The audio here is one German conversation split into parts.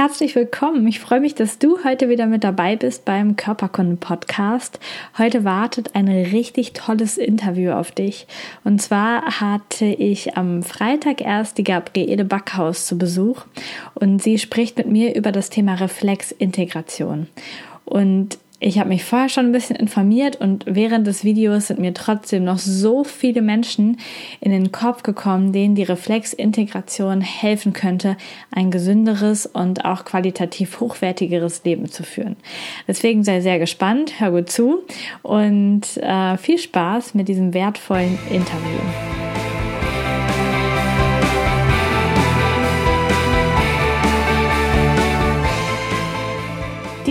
Herzlich willkommen. Ich freue mich, dass du heute wieder mit dabei bist beim Körperkunden Podcast. Heute wartet ein richtig tolles Interview auf dich. Und zwar hatte ich am Freitag erst die Gabriele Backhaus zu Besuch und sie spricht mit mir über das Thema Reflexintegration. Und ich habe mich vorher schon ein bisschen informiert und während des Videos sind mir trotzdem noch so viele Menschen in den Kopf gekommen, denen die Reflexintegration helfen könnte, ein gesünderes und auch qualitativ hochwertigeres Leben zu führen. Deswegen sei sehr gespannt, hör gut zu und äh, viel Spaß mit diesem wertvollen Interview.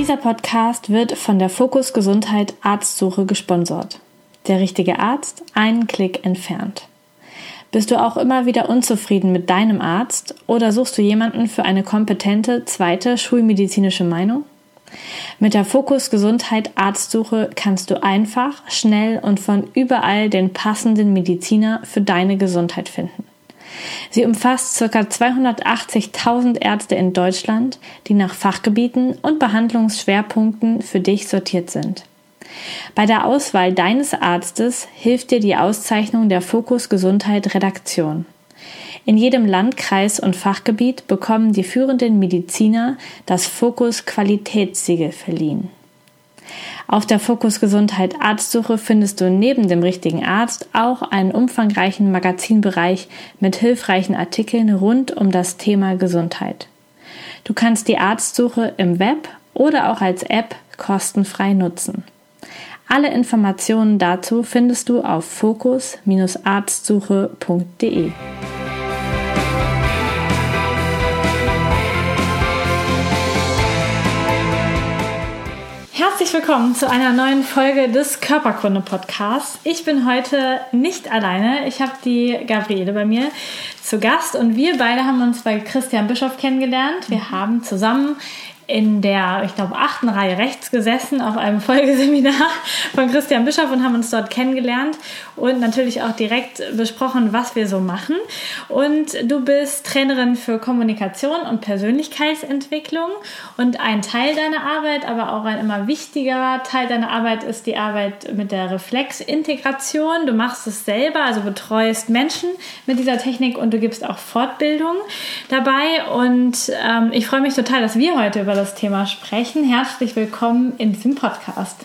Dieser Podcast wird von der Fokus Gesundheit Arztsuche gesponsert. Der richtige Arzt einen Klick entfernt. Bist du auch immer wieder unzufrieden mit deinem Arzt oder suchst du jemanden für eine kompetente zweite schulmedizinische Meinung? Mit der Fokus Gesundheit Arztsuche kannst du einfach, schnell und von überall den passenden Mediziner für deine Gesundheit finden. Sie umfasst ca. 280.000 Ärzte in Deutschland, die nach Fachgebieten und Behandlungsschwerpunkten für dich sortiert sind. Bei der Auswahl deines Arztes hilft dir die Auszeichnung der Fokus Gesundheit Redaktion. In jedem Landkreis und Fachgebiet bekommen die führenden Mediziner das Fokus Qualitätssiegel verliehen. Auf der Fokus Gesundheit Arztsuche findest du neben dem richtigen Arzt auch einen umfangreichen Magazinbereich mit hilfreichen Artikeln rund um das Thema Gesundheit. Du kannst die Arztsuche im Web oder auch als App kostenfrei nutzen. Alle Informationen dazu findest du auf fokus-arztsuche.de. Herzlich willkommen zu einer neuen Folge des Körperkunde Podcasts. Ich bin heute nicht alleine. Ich habe die Gabriele bei mir zu Gast und wir beide haben uns bei Christian Bischof kennengelernt. Wir haben zusammen in der, ich glaube, achten Reihe rechts gesessen auf einem Folgeseminar von Christian Bischoff und haben uns dort kennengelernt und natürlich auch direkt besprochen, was wir so machen. Und du bist Trainerin für Kommunikation und Persönlichkeitsentwicklung und ein Teil deiner Arbeit, aber auch ein immer wichtiger Teil deiner Arbeit ist die Arbeit mit der Reflexintegration. Du machst es selber, also betreust Menschen mit dieser Technik und du gibst auch Fortbildung dabei. Und ähm, ich freue mich total, dass wir heute über das Thema sprechen. Herzlich willkommen in diesem Podcast.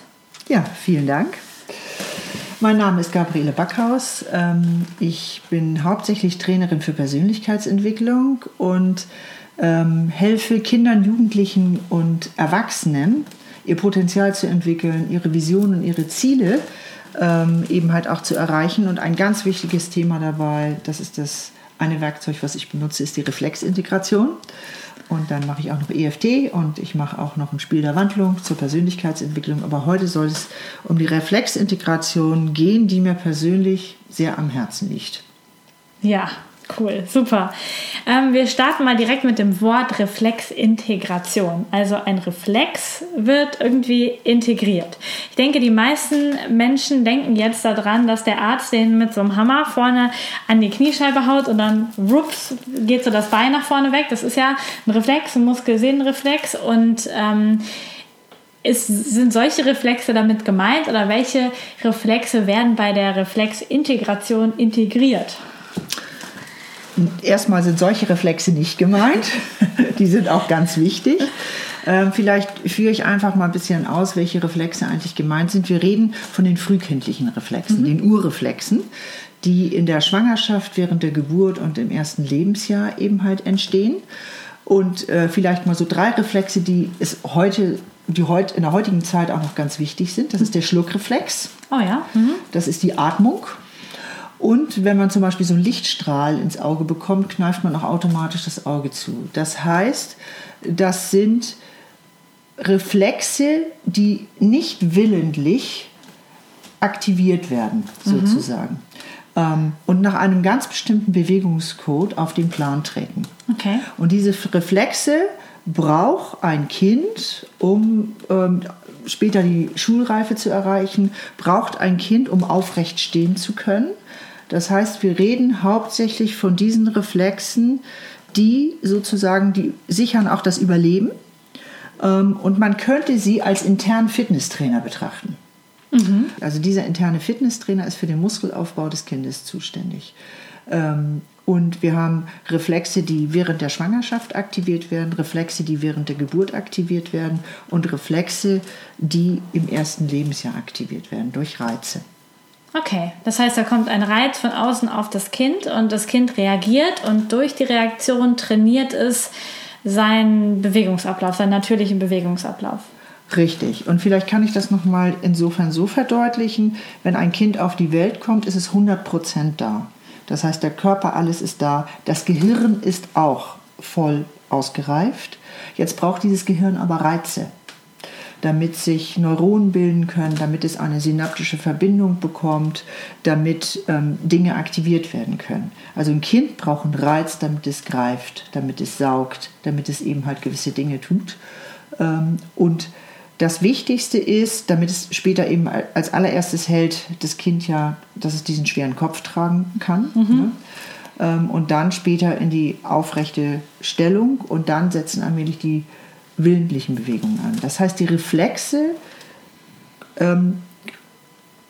Ja, vielen Dank. Mein Name ist Gabriele Backhaus. Ähm, ich bin hauptsächlich Trainerin für Persönlichkeitsentwicklung und ähm, helfe Kindern, Jugendlichen und Erwachsenen, ihr Potenzial zu entwickeln, ihre Visionen, ihre Ziele ähm, eben halt auch zu erreichen. Und ein ganz wichtiges Thema dabei, das ist das eine Werkzeug, was ich benutze, ist die Reflexintegration. Und dann mache ich auch noch EFT und ich mache auch noch ein Spiel der Wandlung zur Persönlichkeitsentwicklung. Aber heute soll es um die Reflexintegration gehen, die mir persönlich sehr am Herzen liegt. Ja, Cool, super. Ähm, wir starten mal direkt mit dem Wort Reflexintegration. Also ein Reflex wird irgendwie integriert. Ich denke, die meisten Menschen denken jetzt daran, dass der Arzt den mit so einem Hammer vorne an die Kniescheibe haut und dann rups, geht so das Bein nach vorne weg. Das ist ja ein Reflex, ein Muskelsehnenreflex und ähm, ist, sind solche Reflexe damit gemeint oder welche Reflexe werden bei der Reflexintegration integriert? Erstmal sind solche Reflexe nicht gemeint. Die sind auch ganz wichtig. Ähm, vielleicht führe ich einfach mal ein bisschen aus, welche Reflexe eigentlich gemeint sind. Wir reden von den frühkindlichen Reflexen, mhm. den Urreflexen, die in der Schwangerschaft, während der Geburt und im ersten Lebensjahr eben halt entstehen. Und äh, vielleicht mal so drei Reflexe, die es heute, die heute in der heutigen Zeit auch noch ganz wichtig sind. Das ist der Schluckreflex. Oh ja. Mhm. Das ist die Atmung. Und wenn man zum Beispiel so einen Lichtstrahl ins Auge bekommt, kneift man auch automatisch das Auge zu. Das heißt, das sind Reflexe, die nicht willentlich aktiviert werden, sozusagen. Ähm, und nach einem ganz bestimmten Bewegungscode auf den Plan treten. Okay. Und diese Reflexe braucht ein Kind, um ähm, später die Schulreife zu erreichen, braucht ein Kind, um aufrecht stehen zu können. Das heißt, wir reden hauptsächlich von diesen Reflexen, die sozusagen, die sichern auch das Überleben. Ähm, und man könnte sie als internen Fitnesstrainer betrachten. Mhm. Also dieser interne Fitnesstrainer ist für den Muskelaufbau des Kindes zuständig. Ähm, und wir haben Reflexe, die während der Schwangerschaft aktiviert werden, Reflexe, die während der Geburt aktiviert werden und Reflexe, die im ersten Lebensjahr aktiviert werden durch Reize. Okay, das heißt, da kommt ein Reiz von außen auf das Kind und das Kind reagiert und durch die Reaktion trainiert es seinen Bewegungsablauf, seinen natürlichen Bewegungsablauf. Richtig. Und vielleicht kann ich das nochmal insofern so verdeutlichen, wenn ein Kind auf die Welt kommt, ist es 100 Prozent da. Das heißt, der Körper, alles ist da. Das Gehirn ist auch voll ausgereift. Jetzt braucht dieses Gehirn aber Reize, damit sich Neuronen bilden können, damit es eine synaptische Verbindung bekommt, damit ähm, Dinge aktiviert werden können. Also ein Kind braucht einen Reiz, damit es greift, damit es saugt, damit es eben halt gewisse Dinge tut. Ähm, und das Wichtigste ist, damit es später eben als allererstes hält, das Kind ja, dass es diesen schweren Kopf tragen kann. Mhm. Ne? Ähm, und dann später in die aufrechte Stellung und dann setzen allmählich die willentlichen Bewegungen an. Das heißt, die Reflexe ähm,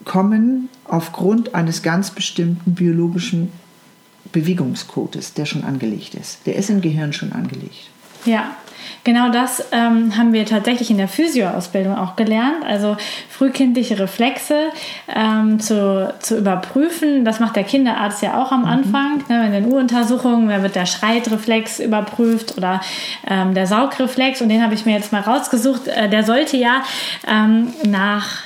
kommen aufgrund eines ganz bestimmten biologischen Bewegungscodes, der schon angelegt ist. Der ist im Gehirn schon angelegt. Ja, Genau das ähm, haben wir tatsächlich in der Physioausbildung auch gelernt. Also frühkindliche Reflexe ähm, zu, zu überprüfen. Das macht der Kinderarzt ja auch am mhm. Anfang. Ne, in den U-Untersuchungen da wird der Schreitreflex überprüft oder ähm, der Saugreflex. Und den habe ich mir jetzt mal rausgesucht. Äh, der sollte ja ähm, nach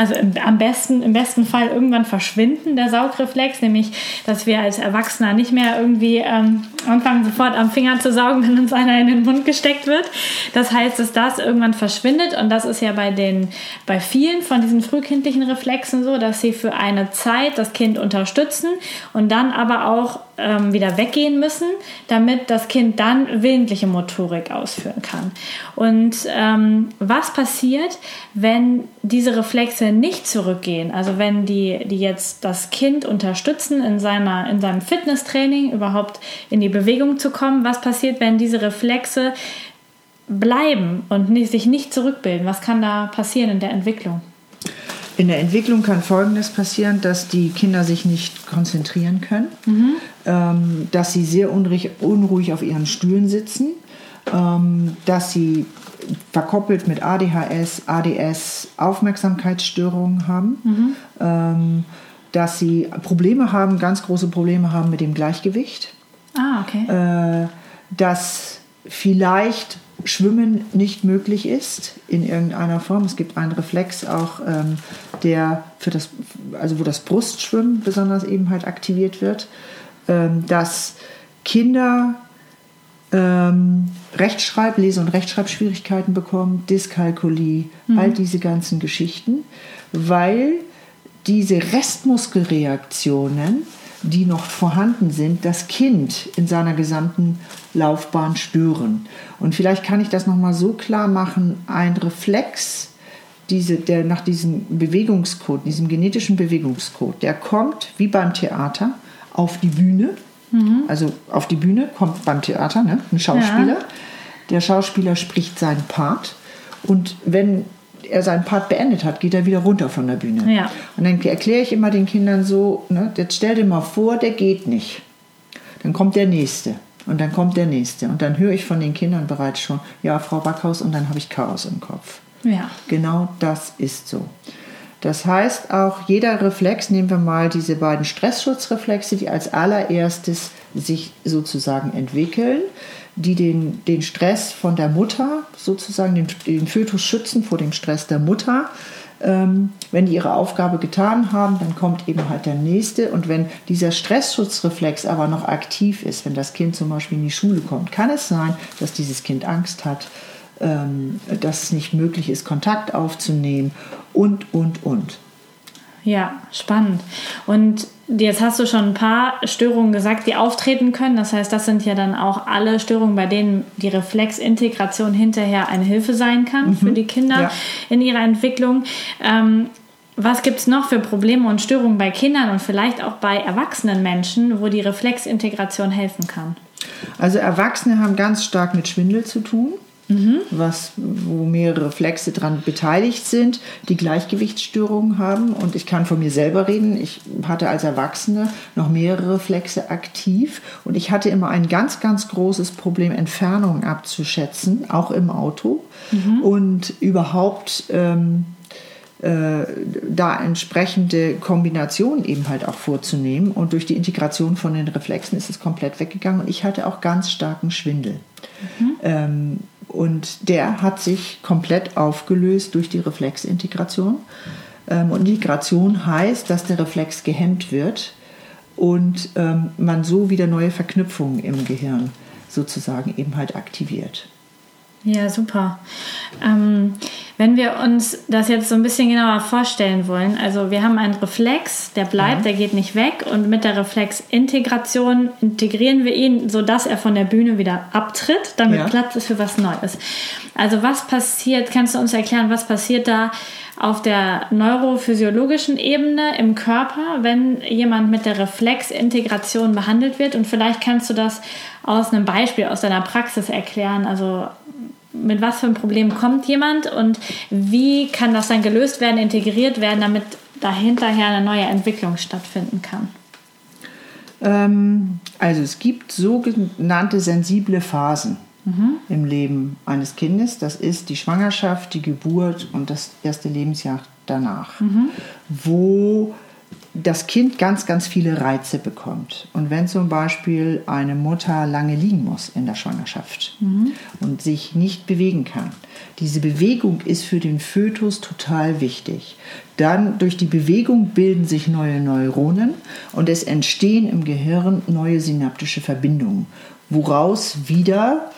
also im, am besten, im besten Fall irgendwann verschwinden, der Saugreflex, nämlich, dass wir als Erwachsener nicht mehr irgendwie ähm, anfangen, sofort am Finger zu saugen, wenn uns einer in den Mund gesteckt wird. Das heißt, dass das irgendwann verschwindet und das ist ja bei den, bei vielen von diesen frühkindlichen Reflexen so, dass sie für eine Zeit das Kind unterstützen und dann aber auch ähm, wieder weggehen müssen, damit das Kind dann willentliche Motorik ausführen kann. Und ähm, was passiert, wenn diese Reflexe nicht zurückgehen? Also wenn die, die jetzt das Kind unterstützen in, seiner, in seinem Fitnesstraining überhaupt in die Bewegung zu kommen, was passiert, wenn diese Reflexe bleiben und sich nicht zurückbilden? Was kann da passieren in der Entwicklung? In der Entwicklung kann Folgendes passieren, dass die Kinder sich nicht konzentrieren können, mhm. ähm, dass sie sehr unruhig, unruhig, auf ihren Stühlen sitzen, ähm, dass sie verkoppelt mit ADHS, ADS Aufmerksamkeitsstörungen haben, mhm. ähm, dass sie Probleme haben, ganz große Probleme haben mit dem Gleichgewicht. Ah, okay. Äh, dass vielleicht Schwimmen nicht möglich ist in irgendeiner Form. Es gibt einen Reflex auch, ähm, der für das, also wo das Brustschwimmen besonders eben halt aktiviert wird, ähm, dass Kinder ähm, Rechtschreib-, Lese- und Rechtschreibschwierigkeiten bekommen, Dyskalkulie, mhm. all diese ganzen Geschichten, weil diese Restmuskelreaktionen die noch vorhanden sind, das Kind in seiner gesamten Laufbahn stören. Und vielleicht kann ich das nochmal so klar machen, ein Reflex, diese, der nach diesem Bewegungscode, diesem genetischen Bewegungscode, der kommt wie beim Theater auf die Bühne. Mhm. Also auf die Bühne kommt beim Theater ne, ein Schauspieler. Ja. Der Schauspieler spricht seinen Part. Und wenn er seinen Part beendet hat, geht er wieder runter von der Bühne. Ja. Und dann erkläre ich immer den Kindern so, ne, jetzt stell dir mal vor, der geht nicht. Dann kommt der Nächste. Und dann kommt der Nächste. Und dann höre ich von den Kindern bereits schon, ja, Frau Backhaus, und dann habe ich Chaos im Kopf. Ja. Genau das ist so. Das heißt auch, jeder Reflex, nehmen wir mal diese beiden Stressschutzreflexe, die als allererstes sich sozusagen entwickeln, die den, den Stress von der Mutter, sozusagen den, den Fötus schützen vor dem Stress der Mutter. Ähm, wenn die ihre Aufgabe getan haben, dann kommt eben halt der nächste. Und wenn dieser Stressschutzreflex aber noch aktiv ist, wenn das Kind zum Beispiel in die Schule kommt, kann es sein, dass dieses Kind Angst hat, ähm, dass es nicht möglich ist, Kontakt aufzunehmen und, und, und. Ja, spannend. Und jetzt hast du schon ein paar Störungen gesagt, die auftreten können. Das heißt, das sind ja dann auch alle Störungen, bei denen die Reflexintegration hinterher eine Hilfe sein kann mhm. für die Kinder ja. in ihrer Entwicklung. Ähm, was gibt es noch für Probleme und Störungen bei Kindern und vielleicht auch bei erwachsenen Menschen, wo die Reflexintegration helfen kann? Also Erwachsene haben ganz stark mit Schwindel zu tun mhm. was, wo mehrere Reflexe daran beteiligt sind, die Gleichgewichtsstörungen haben. Und ich kann von mir selber reden. Ich hatte als Erwachsene noch mehrere Reflexe aktiv. Und ich hatte immer ein ganz, ganz großes Problem, Entfernungen abzuschätzen, auch im Auto. Mhm. Und überhaupt... Ähm, äh, da entsprechende Kombinationen eben halt auch vorzunehmen. Und durch die Integration von den Reflexen ist es komplett weggegangen. Und ich hatte auch ganz starken Schwindel. Mhm. Ähm, und der hat sich komplett aufgelöst durch die Reflexintegration. Ähm, und Integration heißt, dass der Reflex gehemmt wird und ähm, man so wieder neue Verknüpfungen im Gehirn sozusagen eben halt aktiviert. Ja, super. Ähm, wenn wir uns das jetzt so ein bisschen genauer vorstellen wollen, also wir haben einen Reflex, der bleibt, ja. der geht nicht weg und mit der Reflexintegration integrieren wir ihn, sodass er von der Bühne wieder abtritt, damit ja. Platz ist für was Neues. Also was passiert, kannst du uns erklären, was passiert da auf der neurophysiologischen Ebene im Körper, wenn jemand mit der Reflexintegration behandelt wird? Und vielleicht kannst du das aus einem Beispiel aus deiner Praxis erklären. Also mit was für einem Problem kommt jemand und wie kann das dann gelöst werden, integriert werden, damit dahinterher eine neue Entwicklung stattfinden kann? Ähm, also es gibt sogenannte sensible Phasen mhm. im Leben eines Kindes. Das ist die Schwangerschaft, die Geburt und das erste Lebensjahr danach, mhm. wo das Kind ganz, ganz viele Reize bekommt. Und wenn zum Beispiel eine Mutter lange liegen muss in der Schwangerschaft mhm. und sich nicht bewegen kann, diese Bewegung ist für den Fötus total wichtig. Dann durch die Bewegung bilden sich neue Neuronen und es entstehen im Gehirn neue synaptische Verbindungen, woraus wieder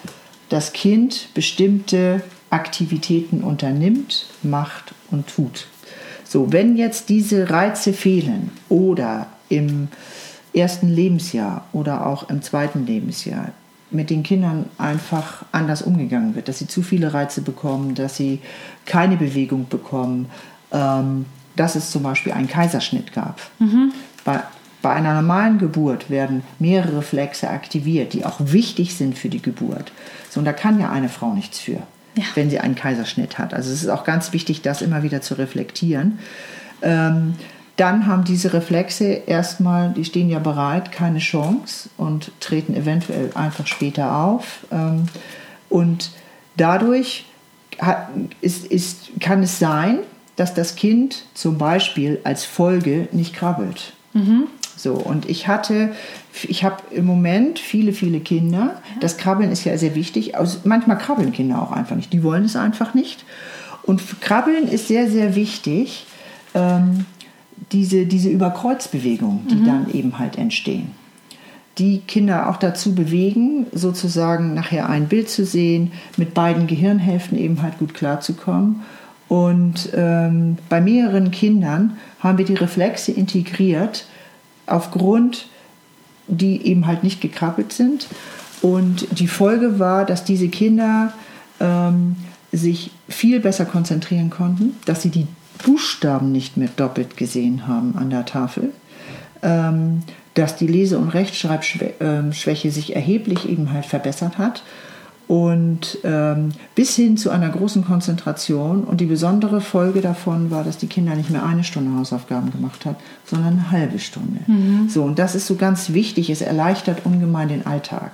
das Kind bestimmte Aktivitäten unternimmt, macht und tut. So, wenn jetzt diese Reize fehlen oder im ersten Lebensjahr oder auch im zweiten Lebensjahr mit den Kindern einfach anders umgegangen wird, dass sie zu viele Reize bekommen, dass sie keine Bewegung bekommen, ähm, dass es zum Beispiel einen Kaiserschnitt gab. Mhm. Bei, bei einer normalen Geburt werden mehrere Reflexe aktiviert, die auch wichtig sind für die Geburt. So, und da kann ja eine Frau nichts für ja. wenn sie einen Kaiserschnitt hat. Also es ist auch ganz wichtig, das immer wieder zu reflektieren. Ähm, dann haben diese Reflexe erstmal, die stehen ja bereit, keine Chance und treten eventuell einfach später auf. Ähm, und dadurch hat, ist, ist, kann es sein, dass das Kind zum Beispiel als Folge nicht krabbelt. Mhm. So, und ich hatte, ich habe im Moment viele, viele Kinder. Das Krabbeln ist ja sehr wichtig. Also manchmal krabbeln Kinder auch einfach nicht. Die wollen es einfach nicht. Und Krabbeln ist sehr, sehr wichtig. Ähm, diese, diese Überkreuzbewegungen, die mhm. dann eben halt entstehen. Die Kinder auch dazu bewegen, sozusagen nachher ein Bild zu sehen, mit beiden Gehirnhälften eben halt gut klarzukommen. Und ähm, bei mehreren Kindern haben wir die Reflexe integriert, aufgrund, die eben halt nicht gekrabbelt sind. Und die Folge war, dass diese Kinder ähm, sich viel besser konzentrieren konnten, dass sie die Buchstaben nicht mehr doppelt gesehen haben an der Tafel, ähm, dass die Lese- und Rechtschreibschwäche ähm, sich erheblich eben halt verbessert hat und ähm, bis hin zu einer großen Konzentration. Und die besondere Folge davon war, dass die Kinder nicht mehr eine Stunde Hausaufgaben gemacht haben, sondern eine halbe Stunde. Mhm. So, und das ist so ganz wichtig. Es erleichtert ungemein den Alltag.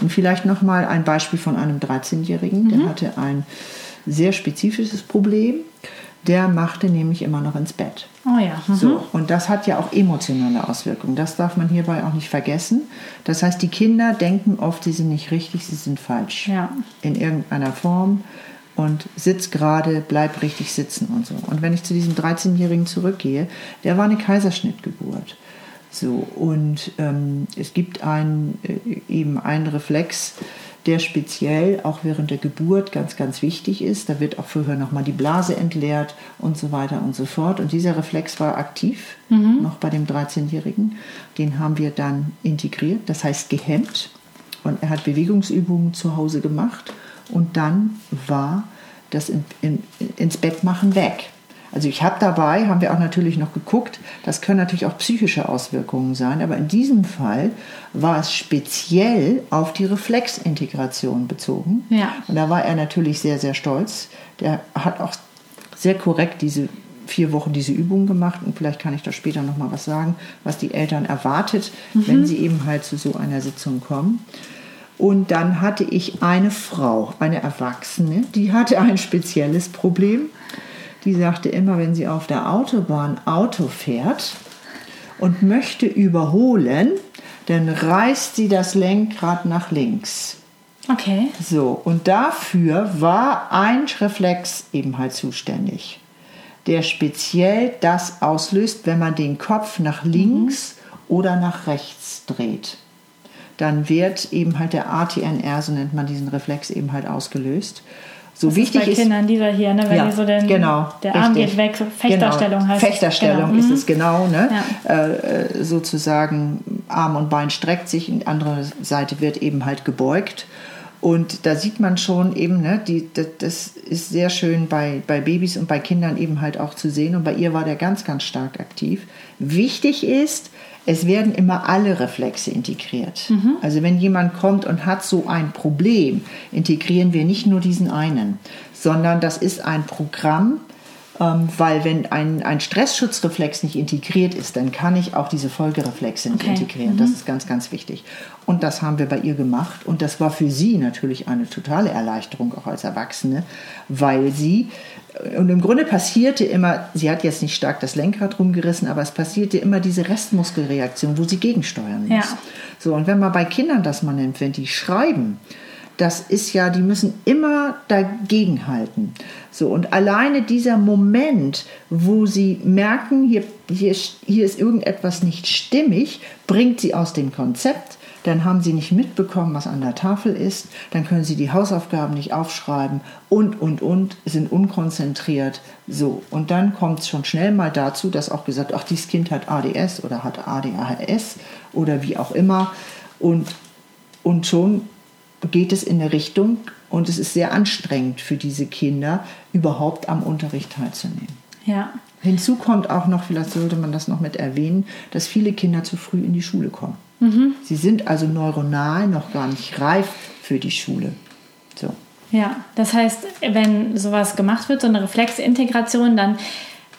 Und vielleicht noch mal ein Beispiel von einem 13-Jährigen, mhm. der hatte ein sehr spezifisches Problem. Der machte nämlich immer noch ins Bett. Oh ja. Mhm. So, und das hat ja auch emotionale Auswirkungen. Das darf man hierbei auch nicht vergessen. Das heißt, die Kinder denken oft, sie sind nicht richtig, sie sind falsch. Ja. In irgendeiner Form. Und sitz gerade, bleib richtig sitzen und so. Und wenn ich zu diesem 13-Jährigen zurückgehe, der war eine Kaiserschnittgeburt. So, und ähm, es gibt ein, äh, eben einen Reflex, der speziell auch während der Geburt ganz, ganz wichtig ist. Da wird auch vorher nochmal die Blase entleert und so weiter und so fort. Und dieser Reflex war aktiv, mhm. noch bei dem 13-Jährigen. Den haben wir dann integriert, das heißt gehemmt. Und er hat Bewegungsübungen zu Hause gemacht. Und dann war das in, in, ins Bett machen weg. Also ich habe dabei, haben wir auch natürlich noch geguckt, das können natürlich auch psychische Auswirkungen sein, aber in diesem Fall war es speziell auf die Reflexintegration bezogen. Ja. Und da war er natürlich sehr, sehr stolz. Der hat auch sehr korrekt diese vier Wochen diese Übung gemacht und vielleicht kann ich da später noch mal was sagen, was die Eltern erwartet, mhm. wenn sie eben halt zu so einer Sitzung kommen. Und dann hatte ich eine Frau, eine Erwachsene, die hatte ein spezielles Problem die sagte immer, wenn sie auf der Autobahn Auto fährt und möchte überholen, dann reißt sie das Lenkrad nach links. Okay. So, und dafür war ein Reflex eben halt zuständig, der speziell das auslöst, wenn man den Kopf nach links mhm. oder nach rechts dreht. Dann wird eben halt der ATNR, so nennt man diesen Reflex, eben halt ausgelöst. So das wichtig ist bei Kindern dieser hier, ne? wenn ja, die so den, genau, der Arm richtig. geht weg, so Fechterstellung genau. heißt Fechterstellung genau. ist mhm. es genau, ne? Ja. Äh, sozusagen Arm und Bein streckt sich, die andere Seite wird eben halt gebeugt. Und da sieht man schon eben, ne, die, das, das ist sehr schön bei, bei Babys und bei Kindern eben halt auch zu sehen. Und bei ihr war der ganz, ganz stark aktiv. Wichtig ist, es werden immer alle Reflexe integriert. Mhm. Also wenn jemand kommt und hat so ein Problem, integrieren wir nicht nur diesen einen, sondern das ist ein Programm, ähm, weil wenn ein, ein Stressschutzreflex nicht integriert ist, dann kann ich auch diese Folgereflexe nicht okay. integrieren. Mhm. Das ist ganz, ganz wichtig. Und das haben wir bei ihr gemacht. Und das war für sie natürlich eine totale Erleichterung, auch als Erwachsene, weil sie und im Grunde passierte immer, sie hat jetzt nicht stark das Lenkrad rumgerissen, aber es passierte immer diese Restmuskelreaktion, wo sie gegensteuern muss. Ja. So, und wenn man bei Kindern das mal nimmt, wenn die schreiben, das ist ja, die müssen immer dagegenhalten. So, und alleine dieser Moment, wo sie merken, hier, hier, hier ist irgendetwas nicht stimmig, bringt sie aus dem Konzept dann haben sie nicht mitbekommen, was an der Tafel ist, dann können sie die Hausaufgaben nicht aufschreiben und, und, und, sind unkonzentriert. So, und dann kommt es schon schnell mal dazu, dass auch gesagt, ach, dieses Kind hat ADS oder hat ADHS oder wie auch immer. Und, und schon geht es in eine Richtung und es ist sehr anstrengend für diese Kinder, überhaupt am Unterricht teilzunehmen. Ja. Hinzu kommt auch noch, vielleicht sollte man das noch mit erwähnen, dass viele Kinder zu früh in die Schule kommen. Mhm. Sie sind also neuronal noch gar nicht reif für die Schule. So. Ja, das heißt, wenn sowas gemacht wird, so eine Reflexintegration, dann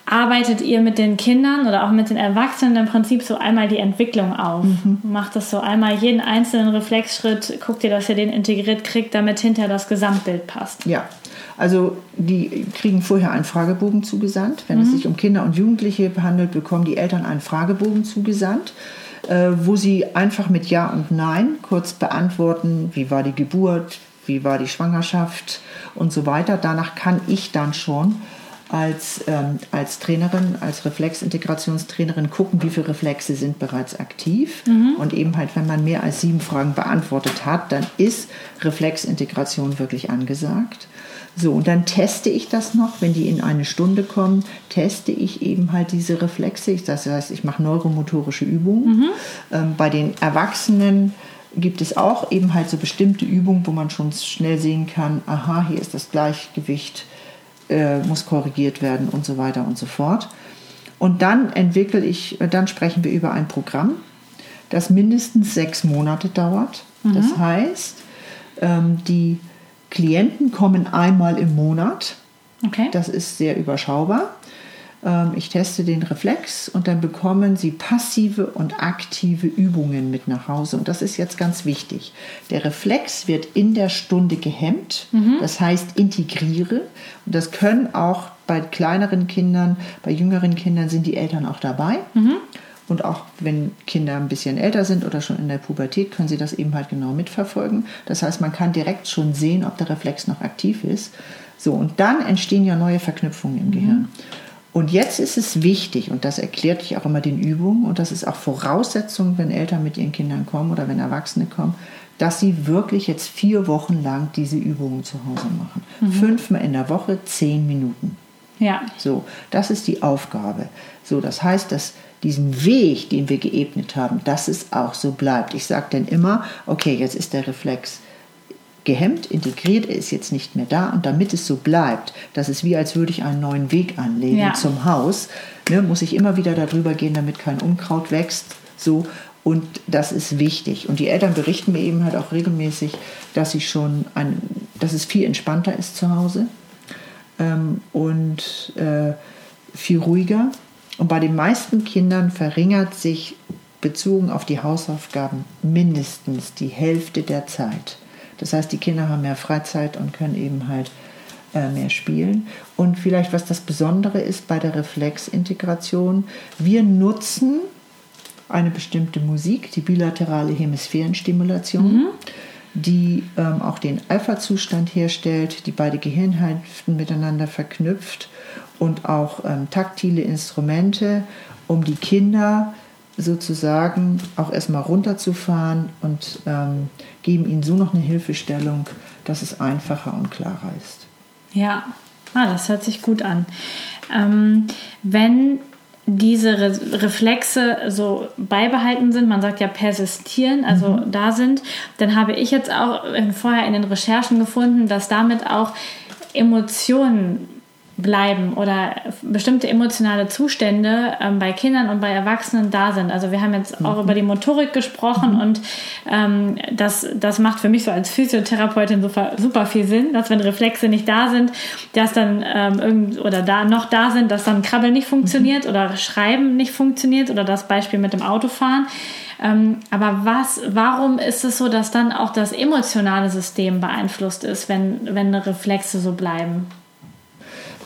arbeitet ihr mit den Kindern oder auch mit den Erwachsenen im Prinzip so einmal die Entwicklung auf. Mhm. Macht das so einmal jeden einzelnen Reflexschritt, guckt ihr, dass ihr den integriert kriegt, damit hinter das Gesamtbild passt. Ja, also die kriegen vorher einen Fragebogen zugesandt. Wenn mhm. es sich um Kinder und Jugendliche behandelt, bekommen die Eltern einen Fragebogen zugesandt wo sie einfach mit Ja und Nein kurz beantworten, wie war die Geburt, wie war die Schwangerschaft und so weiter. Danach kann ich dann schon als, ähm, als Trainerin, als Reflexintegrationstrainerin gucken, wie viele Reflexe sind bereits aktiv. Mhm. Und eben halt, wenn man mehr als sieben Fragen beantwortet hat, dann ist Reflexintegration wirklich angesagt. So, und dann teste ich das noch, wenn die in eine Stunde kommen, teste ich eben halt diese Reflexe. Das heißt, ich mache neuromotorische Übungen. Mhm. Ähm, bei den Erwachsenen gibt es auch eben halt so bestimmte Übungen, wo man schon schnell sehen kann, aha, hier ist das Gleichgewicht, äh, muss korrigiert werden und so weiter und so fort. Und dann entwickle ich, äh, dann sprechen wir über ein Programm, das mindestens sechs Monate dauert. Mhm. Das heißt, ähm, die Klienten kommen einmal im Monat. Okay. Das ist sehr überschaubar. Ähm, ich teste den Reflex und dann bekommen Sie passive und aktive Übungen mit nach Hause. Und das ist jetzt ganz wichtig. Der Reflex wird in der Stunde gehemmt, mhm. das heißt integriere. Und das können auch bei kleineren Kindern, bei jüngeren Kindern sind die Eltern auch dabei. Mhm. Und auch wenn Kinder ein bisschen älter sind oder schon in der Pubertät, können sie das eben halt genau mitverfolgen. Das heißt, man kann direkt schon sehen, ob der Reflex noch aktiv ist. So, und dann entstehen ja neue Verknüpfungen im mhm. Gehirn. Und jetzt ist es wichtig, und das erklärt ich auch immer den Übungen, und das ist auch Voraussetzung, wenn Eltern mit ihren Kindern kommen oder wenn Erwachsene kommen, dass sie wirklich jetzt vier Wochen lang diese Übungen zu Hause machen. Mhm. Fünfmal in der Woche, zehn Minuten. Ja. So, das ist die Aufgabe. So, das heißt, dass diesen Weg, den wir geebnet haben, dass es auch so bleibt. Ich sage dann immer, okay, jetzt ist der Reflex gehemmt, integriert, er ist jetzt nicht mehr da. Und damit es so bleibt, das ist wie als würde ich einen neuen Weg anlegen ja. zum Haus, ne, muss ich immer wieder darüber gehen, damit kein Unkraut wächst. So. Und das ist wichtig. Und die Eltern berichten mir eben halt auch regelmäßig, dass sie schon ein, dass es viel entspannter ist zu Hause ähm, und äh, viel ruhiger. Und bei den meisten Kindern verringert sich bezogen auf die Hausaufgaben mindestens die Hälfte der Zeit. Das heißt, die Kinder haben mehr Freizeit und können eben halt äh, mehr spielen. Und vielleicht, was das Besondere ist bei der Reflexintegration, wir nutzen eine bestimmte Musik, die bilaterale Hemisphärenstimulation, mhm. Die ähm, auch den Alpha-Zustand herstellt, die beide Gehirnhälften miteinander verknüpft und auch ähm, taktile Instrumente, um die Kinder sozusagen auch erstmal runterzufahren und ähm, geben ihnen so noch eine Hilfestellung, dass es einfacher und klarer ist. Ja, ah, das hört sich gut an. Ähm, wenn diese Re Reflexe so beibehalten sind, man sagt ja persistieren, also mhm. da sind, dann habe ich jetzt auch vorher in den Recherchen gefunden, dass damit auch Emotionen bleiben oder bestimmte emotionale Zustände ähm, bei Kindern und bei Erwachsenen da sind. Also wir haben jetzt auch mhm. über die Motorik gesprochen mhm. und ähm, das, das macht für mich so als Physiotherapeutin super, super viel Sinn, dass wenn Reflexe nicht da sind, dass dann ähm, irgend, oder da noch da sind, dass dann Krabbeln nicht funktioniert mhm. oder Schreiben nicht funktioniert oder das Beispiel mit dem Autofahren. Ähm, aber was, warum ist es so, dass dann auch das emotionale System beeinflusst ist, wenn, wenn Reflexe so bleiben?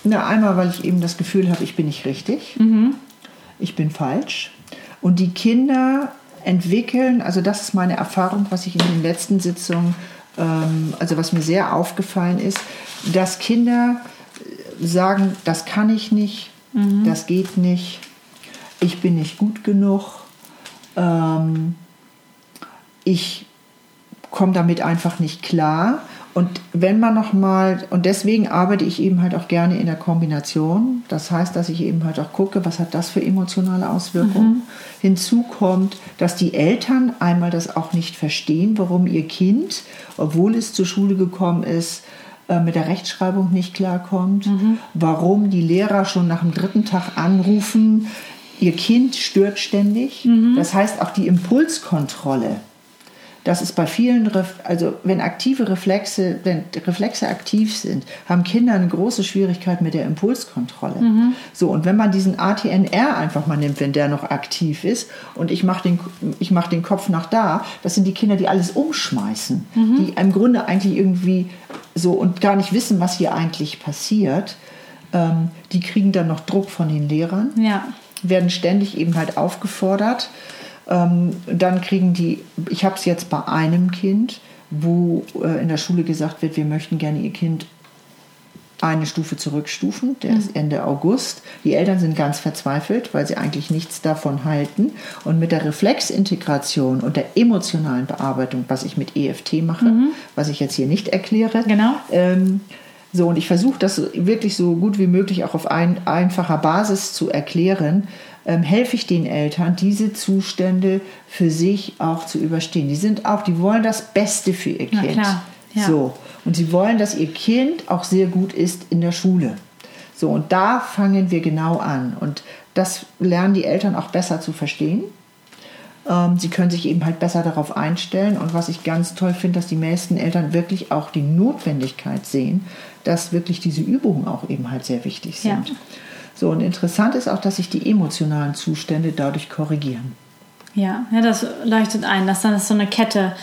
Na, einmal, weil ich eben das Gefühl habe, ich bin nicht richtig, mhm. ich bin falsch. Und die Kinder entwickeln, also das ist meine Erfahrung, was ich in den letzten Sitzungen, ähm, also was mir sehr aufgefallen ist, dass Kinder sagen, das kann ich nicht, mhm. das geht nicht, ich bin nicht gut genug, ähm, ich komme damit einfach nicht klar. Und wenn man nochmal, und deswegen arbeite ich eben halt auch gerne in der Kombination. Das heißt, dass ich eben halt auch gucke, was hat das für emotionale Auswirkungen. Mhm. Hinzu kommt, dass die Eltern einmal das auch nicht verstehen, warum ihr Kind, obwohl es zur Schule gekommen ist, äh, mit der Rechtschreibung nicht klarkommt, mhm. warum die Lehrer schon nach dem dritten Tag anrufen, ihr Kind stört ständig. Mhm. Das heißt auch die Impulskontrolle das ist bei vielen, also wenn aktive Reflexe, wenn Reflexe aktiv sind, haben Kinder eine große Schwierigkeit mit der Impulskontrolle. Mhm. So, und wenn man diesen ATNR einfach mal nimmt, wenn der noch aktiv ist und ich mache den, mach den Kopf nach da, das sind die Kinder, die alles umschmeißen, mhm. die im Grunde eigentlich irgendwie so und gar nicht wissen, was hier eigentlich passiert. Ähm, die kriegen dann noch Druck von den Lehrern, ja. werden ständig eben halt aufgefordert. Ähm, dann kriegen die, ich habe es jetzt bei einem Kind, wo äh, in der Schule gesagt wird, wir möchten gerne ihr Kind eine Stufe zurückstufen, der mhm. ist Ende August. Die Eltern sind ganz verzweifelt, weil sie eigentlich nichts davon halten. Und mit der Reflexintegration und der emotionalen Bearbeitung, was ich mit EFT mache, mhm. was ich jetzt hier nicht erkläre, genau. Ähm, so, und ich versuche das wirklich so gut wie möglich auch auf ein, einfacher Basis zu erklären, ähm, helfe ich den Eltern, diese Zustände für sich auch zu überstehen. Die sind auch, die wollen das Beste für ihr Kind. Klar, ja. So. Und sie wollen, dass ihr Kind auch sehr gut ist in der Schule. So, und da fangen wir genau an. Und das lernen die Eltern auch besser zu verstehen. Ähm, sie können sich eben halt besser darauf einstellen. Und was ich ganz toll finde, dass die meisten Eltern wirklich auch die Notwendigkeit sehen, dass wirklich diese Übungen auch eben halt sehr wichtig sind. Ja. So, und interessant ist auch, dass sich die emotionalen Zustände dadurch korrigieren. Ja, ja das leuchtet ein, dass dann so eine Kette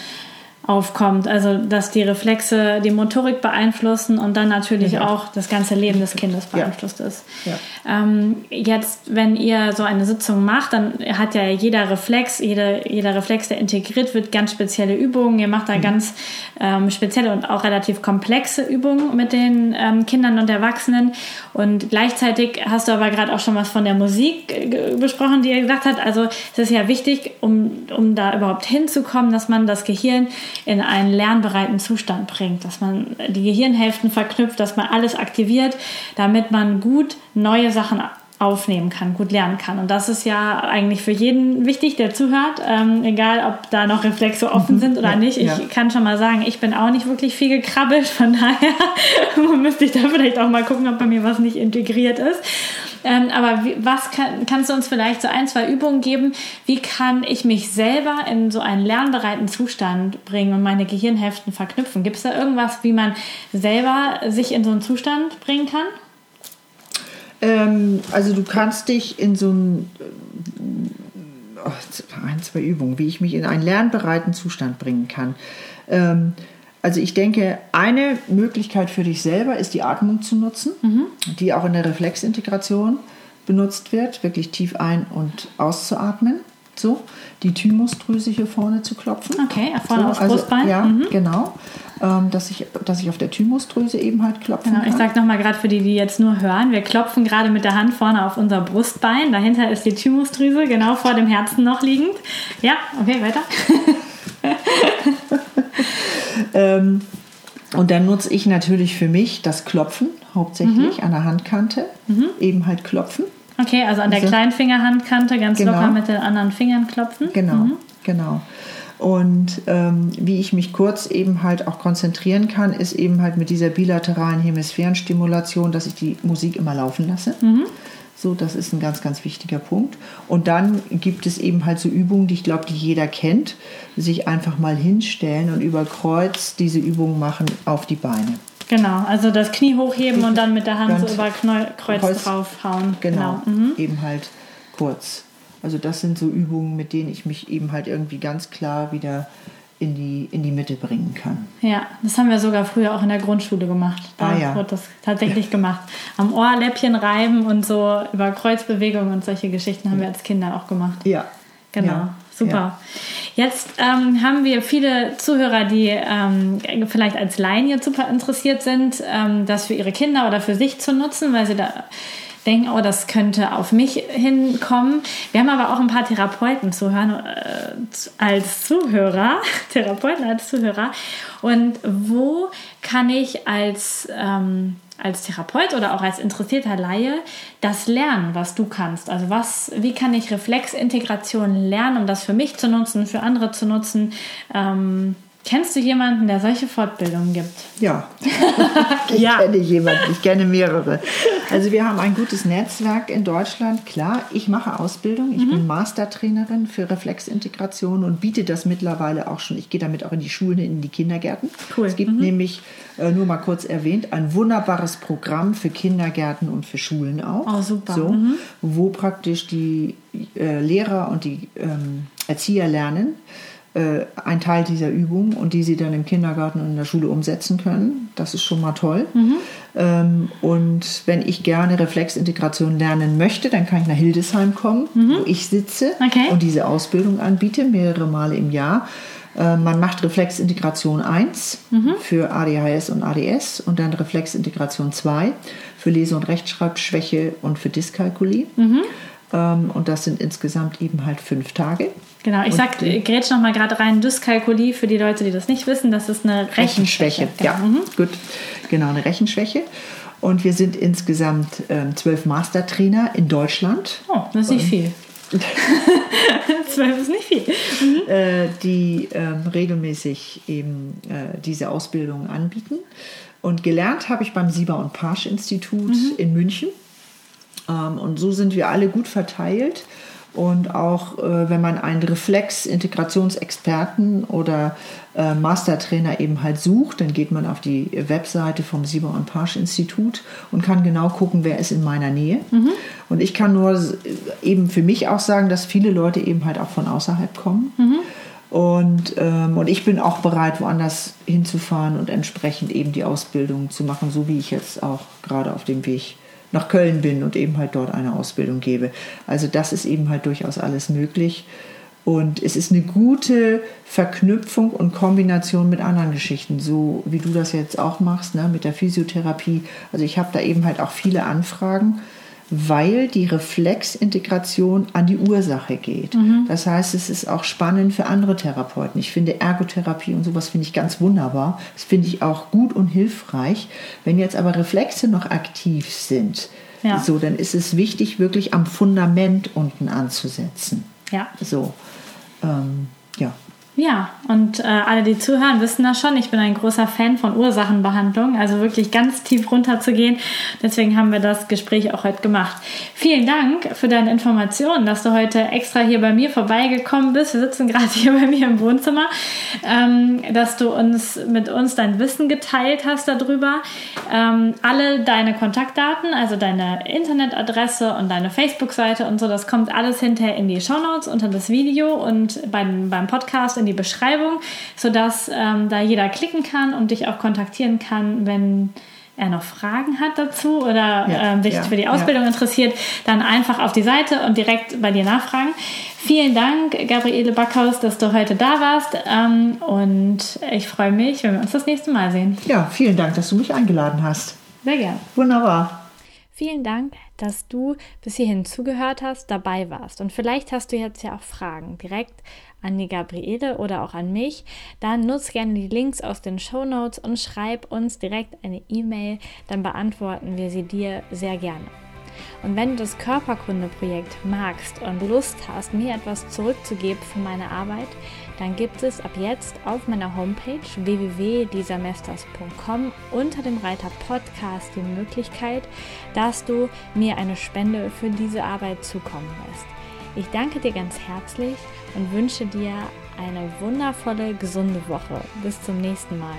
aufkommt. Also dass die Reflexe die Motorik beeinflussen und dann natürlich ja. auch das ganze Leben des Kindes beeinflusst ja. ist. Ja. Ähm, jetzt, wenn ihr so eine Sitzung macht, dann hat ja jeder Reflex, jeder, jeder Reflex, der integriert wird, ganz spezielle Übungen. Ihr macht da mhm. ganz ähm, spezielle und auch relativ komplexe Übungen mit den ähm, Kindern und Erwachsenen. Und gleichzeitig hast du aber gerade auch schon was von der Musik äh, besprochen, die ihr gesagt habt. Also es ist ja wichtig, um, um da überhaupt hinzukommen, dass man das Gehirn in einen lernbereiten Zustand bringt, dass man die Gehirnhälften verknüpft, dass man alles aktiviert, damit man gut neue Sachen aufnehmen kann, gut lernen kann. Und das ist ja eigentlich für jeden wichtig, der zuhört, ähm, egal ob da noch Reflexe offen mhm. sind oder ja, nicht. Ich ja. kann schon mal sagen, ich bin auch nicht wirklich viel gekrabbelt, von daher müsste ich da vielleicht auch mal gucken, ob bei mir was nicht integriert ist. Ähm, aber wie, was kann, kannst du uns vielleicht so ein, zwei Übungen geben? Wie kann ich mich selber in so einen lernbereiten Zustand bringen und meine Gehirnhälften verknüpfen? Gibt es da irgendwas, wie man selber sich in so einen Zustand bringen kann? Ähm, also du kannst dich in so ein, oh, ein, zwei Übungen, wie ich mich in einen lernbereiten Zustand bringen kann. Ähm, also ich denke, eine Möglichkeit für dich selber ist die Atmung zu nutzen, mhm. die auch in der Reflexintegration benutzt wird, wirklich tief ein- und auszuatmen. So, die Thymusdrüse hier vorne zu klopfen. Okay, vorne so, aufs also, Brustbein. Ja, mhm. genau. Ähm, dass, ich, dass ich auf der Thymusdrüse eben halt klopfen genau, kann. Ich sage nochmal gerade für die, die jetzt nur hören, wir klopfen gerade mit der Hand vorne auf unser Brustbein. Dahinter ist die Thymusdrüse, genau vor dem Herzen noch liegend. Ja, okay, weiter. ähm, und dann nutze ich natürlich für mich das Klopfen, hauptsächlich mhm. an der Handkante, mhm. eben halt klopfen. Okay, also an der also, kleinen Fingerhandkante ganz genau. locker mit den anderen Fingern klopfen. Genau, mhm. genau. Und ähm, wie ich mich kurz eben halt auch konzentrieren kann, ist eben halt mit dieser bilateralen Hemisphärenstimulation, dass ich die Musik immer laufen lasse. So, das ist ein ganz, ganz wichtiger Punkt. Und dann gibt es eben halt so Übungen, die ich glaube, die jeder kennt, sich einfach mal hinstellen und über Kreuz diese Übungen machen auf die Beine. Genau, also das Knie hochheben und dann mit der Hand so über Kreuz, Kreuz draufhauen. Genau, genau. Mhm. eben halt kurz. Also das sind so Übungen, mit denen ich mich eben halt irgendwie ganz klar wieder in die, in die Mitte bringen kann. Ja, das haben wir sogar früher auch in der Grundschule gemacht. Da ah, ja. wurde das tatsächlich gemacht. Am Ohr Läppchen reiben und so über Kreuzbewegungen und solche Geschichten haben wir als Kinder auch gemacht. Ja. Genau. Ja. Super. Ja. Jetzt ähm, haben wir viele Zuhörer, die ähm, vielleicht als Laien jetzt super interessiert sind, ähm, das für ihre Kinder oder für sich zu nutzen, weil sie da denken, oh, das könnte auf mich hinkommen. Wir haben aber auch ein paar Therapeuten zuhören äh, als Zuhörer, Therapeuten als Zuhörer. Und wo kann ich als ähm, als Therapeut oder auch als interessierter Laie das lernen, was du kannst. Also was, wie kann ich Reflexintegration lernen, um das für mich zu nutzen, für andere zu nutzen? Ähm, Kennst du jemanden, der solche Fortbildungen gibt? Ja, ich ja. kenne jemanden, ich kenne mehrere. Also wir haben ein gutes Netzwerk in Deutschland. Klar, ich mache Ausbildung, ich mhm. bin Mastertrainerin für Reflexintegration und biete das mittlerweile auch schon. Ich gehe damit auch in die Schulen, in die Kindergärten. Cool. Es gibt mhm. nämlich, äh, nur mal kurz erwähnt, ein wunderbares Programm für Kindergärten und für Schulen auch. Oh, super. So, mhm. Wo praktisch die äh, Lehrer und die ähm, Erzieher lernen, äh, ein Teil dieser Übung und die sie dann im Kindergarten und in der Schule umsetzen können. Das ist schon mal toll. Mhm. Ähm, und wenn ich gerne Reflexintegration lernen möchte, dann kann ich nach Hildesheim kommen, mhm. wo ich sitze okay. und diese Ausbildung anbiete, mehrere Male im Jahr. Äh, man macht Reflexintegration 1 mhm. für ADHS und ADS und dann Reflexintegration 2 für Lese- und Rechtschreibschwäche und für Dyskalkulie. Mhm. Ähm, und das sind insgesamt eben halt fünf Tage. Genau, ich und sag, grätsch noch mal gerade rein, Dyskalkulie für die Leute, die das nicht wissen, das ist eine Rechenschwäche. Rechenschwäche. Genau. Ja, mhm. gut, genau, eine Rechenschwäche. Und wir sind insgesamt ähm, zwölf Mastertrainer in Deutschland. Oh, das ist nicht viel. Zwölf ist nicht viel. Mhm. Äh, die ähm, regelmäßig eben äh, diese Ausbildung anbieten. Und gelernt habe ich beim Sieber und Pasch Institut mhm. in München. Ähm, und so sind wir alle gut verteilt. Und auch äh, wenn man einen Reflex-Integrationsexperten oder äh, Mastertrainer eben halt sucht, dann geht man auf die Webseite vom Sieber und Parsch Institut und kann genau gucken, wer ist in meiner Nähe. Mhm. Und ich kann nur eben für mich auch sagen, dass viele Leute eben halt auch von außerhalb kommen. Mhm. Und, ähm, und ich bin auch bereit, woanders hinzufahren und entsprechend eben die Ausbildung zu machen, so wie ich jetzt auch gerade auf dem Weg bin nach Köln bin und eben halt dort eine Ausbildung gebe. Also das ist eben halt durchaus alles möglich. Und es ist eine gute Verknüpfung und Kombination mit anderen Geschichten, so wie du das jetzt auch machst, ne, mit der Physiotherapie. Also ich habe da eben halt auch viele Anfragen, weil die Reflexintegration an die Ursache geht. Mhm. Das heißt, es ist auch spannend für andere Therapeuten. Ich finde Ergotherapie und sowas finde ich ganz wunderbar. Das finde ich auch gut und hilfreich. Wenn jetzt aber Reflexe noch aktiv sind, ja. so, dann ist es wichtig, wirklich am Fundament unten anzusetzen. Ja. So, ähm, ja. Ja, und äh, alle, die zuhören, wissen das schon. Ich bin ein großer Fan von Ursachenbehandlung, also wirklich ganz tief runter zu gehen. Deswegen haben wir das Gespräch auch heute gemacht. Vielen Dank für deine Informationen, dass du heute extra hier bei mir vorbeigekommen bist. Wir sitzen gerade hier bei mir im Wohnzimmer, ähm, dass du uns mit uns dein Wissen geteilt hast darüber. Ähm, alle deine Kontaktdaten, also deine Internetadresse und deine Facebook-Seite und so, das kommt alles hinterher in die Shownotes unter das Video und beim, beim Podcast die Beschreibung, sodass ähm, da jeder klicken kann und dich auch kontaktieren kann, wenn er noch Fragen hat dazu oder ja, äh, sich ja, für die Ausbildung ja. interessiert, dann einfach auf die Seite und direkt bei dir nachfragen. Vielen Dank, Gabriele Backhaus, dass du heute da warst ähm, und ich freue mich, wenn wir uns das nächste Mal sehen. Ja, vielen Dank, dass du mich eingeladen hast. Sehr gerne. Wunderbar. Vielen Dank, dass du bis hierhin zugehört hast, dabei warst. Und vielleicht hast du jetzt ja auch Fragen direkt an die Gabriele oder auch an mich, dann nutz gerne die Links aus den Show Notes und schreib uns direkt eine E-Mail, dann beantworten wir sie dir sehr gerne. Und wenn du das Körperkunde-Projekt magst und Lust hast, mir etwas zurückzugeben für meine Arbeit, dann gibt es ab jetzt auf meiner Homepage www.disamesters.com unter dem Reiter Podcast die Möglichkeit, dass du mir eine Spende für diese Arbeit zukommen lässt. Ich danke dir ganz herzlich und wünsche dir eine wundervolle, gesunde Woche. Bis zum nächsten Mal.